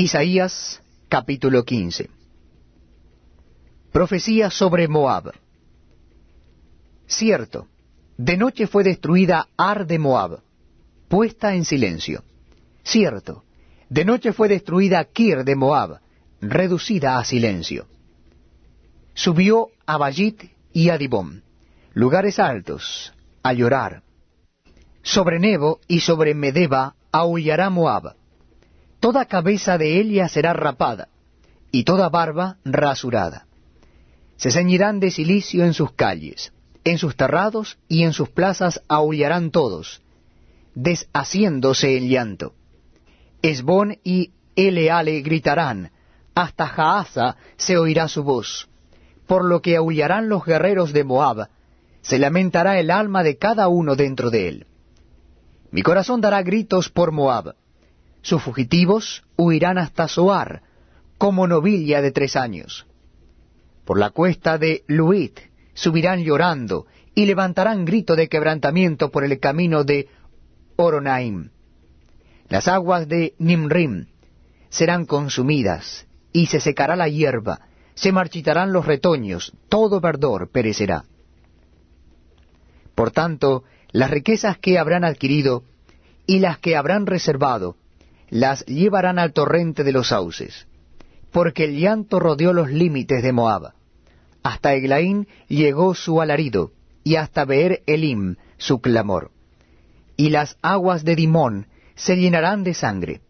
Isaías capítulo 15 Profecía sobre Moab Cierto, de noche fue destruida Ar de Moab, puesta en silencio. Cierto, de noche fue destruida Kir de Moab, reducida a silencio. Subió a Bayit y a Dibón, lugares altos, a llorar. Sobre Nebo y sobre Medeba aullará Moab toda cabeza de ella será rapada, y toda barba rasurada. Se ceñirán de silicio en sus calles, en sus terrados y en sus plazas aullarán todos, deshaciéndose el llanto. Esbón y Eleale gritarán, hasta Jaasa se oirá su voz. Por lo que aullarán los guerreros de Moab, se lamentará el alma de cada uno dentro de él. Mi corazón dará gritos por Moab, sus fugitivos huirán hasta Soar, como novilla de tres años. Por la cuesta de Luit subirán llorando, y levantarán grito de quebrantamiento por el camino de Oronaim. Las aguas de Nimrim serán consumidas, y se secará la hierba, se marchitarán los retoños, todo verdor perecerá. Por tanto, las riquezas que habrán adquirido y las que habrán reservado las llevarán al torrente de los sauces, porque el llanto rodeó los límites de Moab. Hasta Eglaín llegó su alarido, y hasta Beer Elim su clamor. Y las aguas de Dimón se llenarán de sangre.